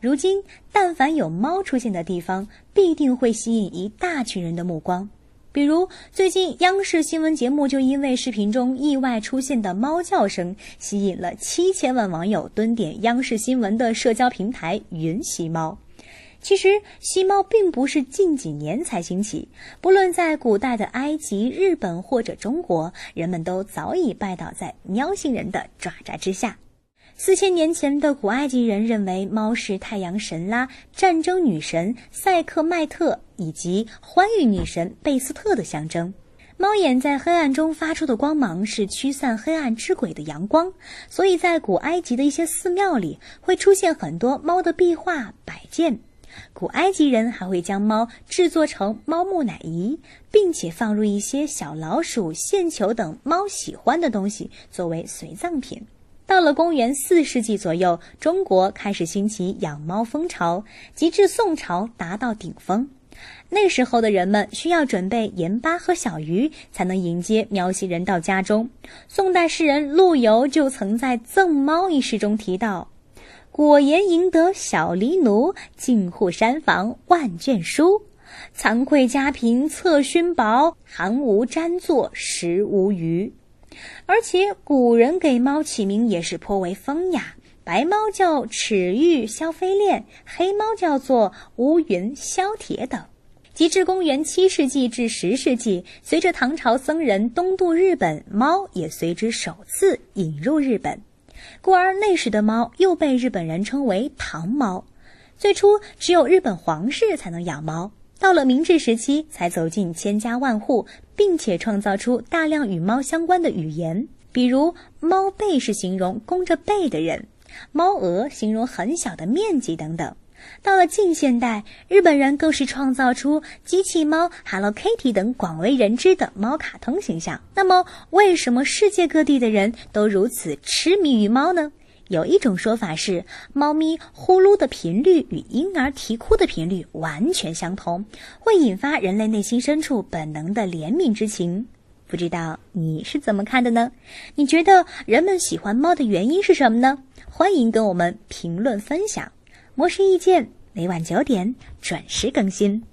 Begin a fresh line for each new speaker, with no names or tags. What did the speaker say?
如今，但凡有猫出现的地方，必定会吸引一大群人的目光。比如，最近央视新闻节目就因为视频中意外出现的猫叫声，吸引了七千万网友蹲点央视新闻的社交平台云吸猫。其实，吸猫并不是近几年才兴起，不论在古代的埃及、日本或者中国，人们都早已拜倒在喵星人的爪爪之下。四千年前的古埃及人认为猫是太阳神拉、战争女神赛克迈特以及欢愉女神贝斯特的象征。猫眼在黑暗中发出的光芒是驱散黑暗之鬼的阳光，所以在古埃及的一些寺庙里会出现很多猫的壁画摆件。古埃及人还会将猫制作成猫木乃伊，并且放入一些小老鼠、线球等猫喜欢的东西作为随葬品。到了公元四世纪左右，中国开始兴起养猫风潮，及至宋朝达到顶峰。那时候的人们需要准备盐巴和小鱼，才能迎接喵星人到家中。宋代诗人陆游就曾在《赠猫》一诗中提到：“果言赢得小狸奴，进户山房万卷书。惭愧家贫侧熏薄，寒无沾作食无鱼。”而且古人给猫起名也是颇为风雅，白猫叫齿玉削飞链，黑猫叫做乌云削铁等。及至公元七世纪至十世纪，随着唐朝僧人东渡日本，猫也随之首次引入日本，故而那时的猫又被日本人称为唐猫。最初只有日本皇室才能养猫。到了明治时期，才走进千家万户，并且创造出大量与猫相关的语言，比如“猫背”是形容弓着背的人，“猫额”形容很小的面积等等。到了近现代，日本人更是创造出机器猫、Hello Kitty 等广为人知的猫卡通形象。那么，为什么世界各地的人都如此痴迷于猫呢？有一种说法是，猫咪呼噜的频率与婴儿啼哭的频率完全相同，会引发人类内心深处本能的怜悯之情。不知道你是怎么看的呢？你觉得人们喜欢猫的原因是什么呢？欢迎跟我们评论分享。魔石意见每晚九点准时更新。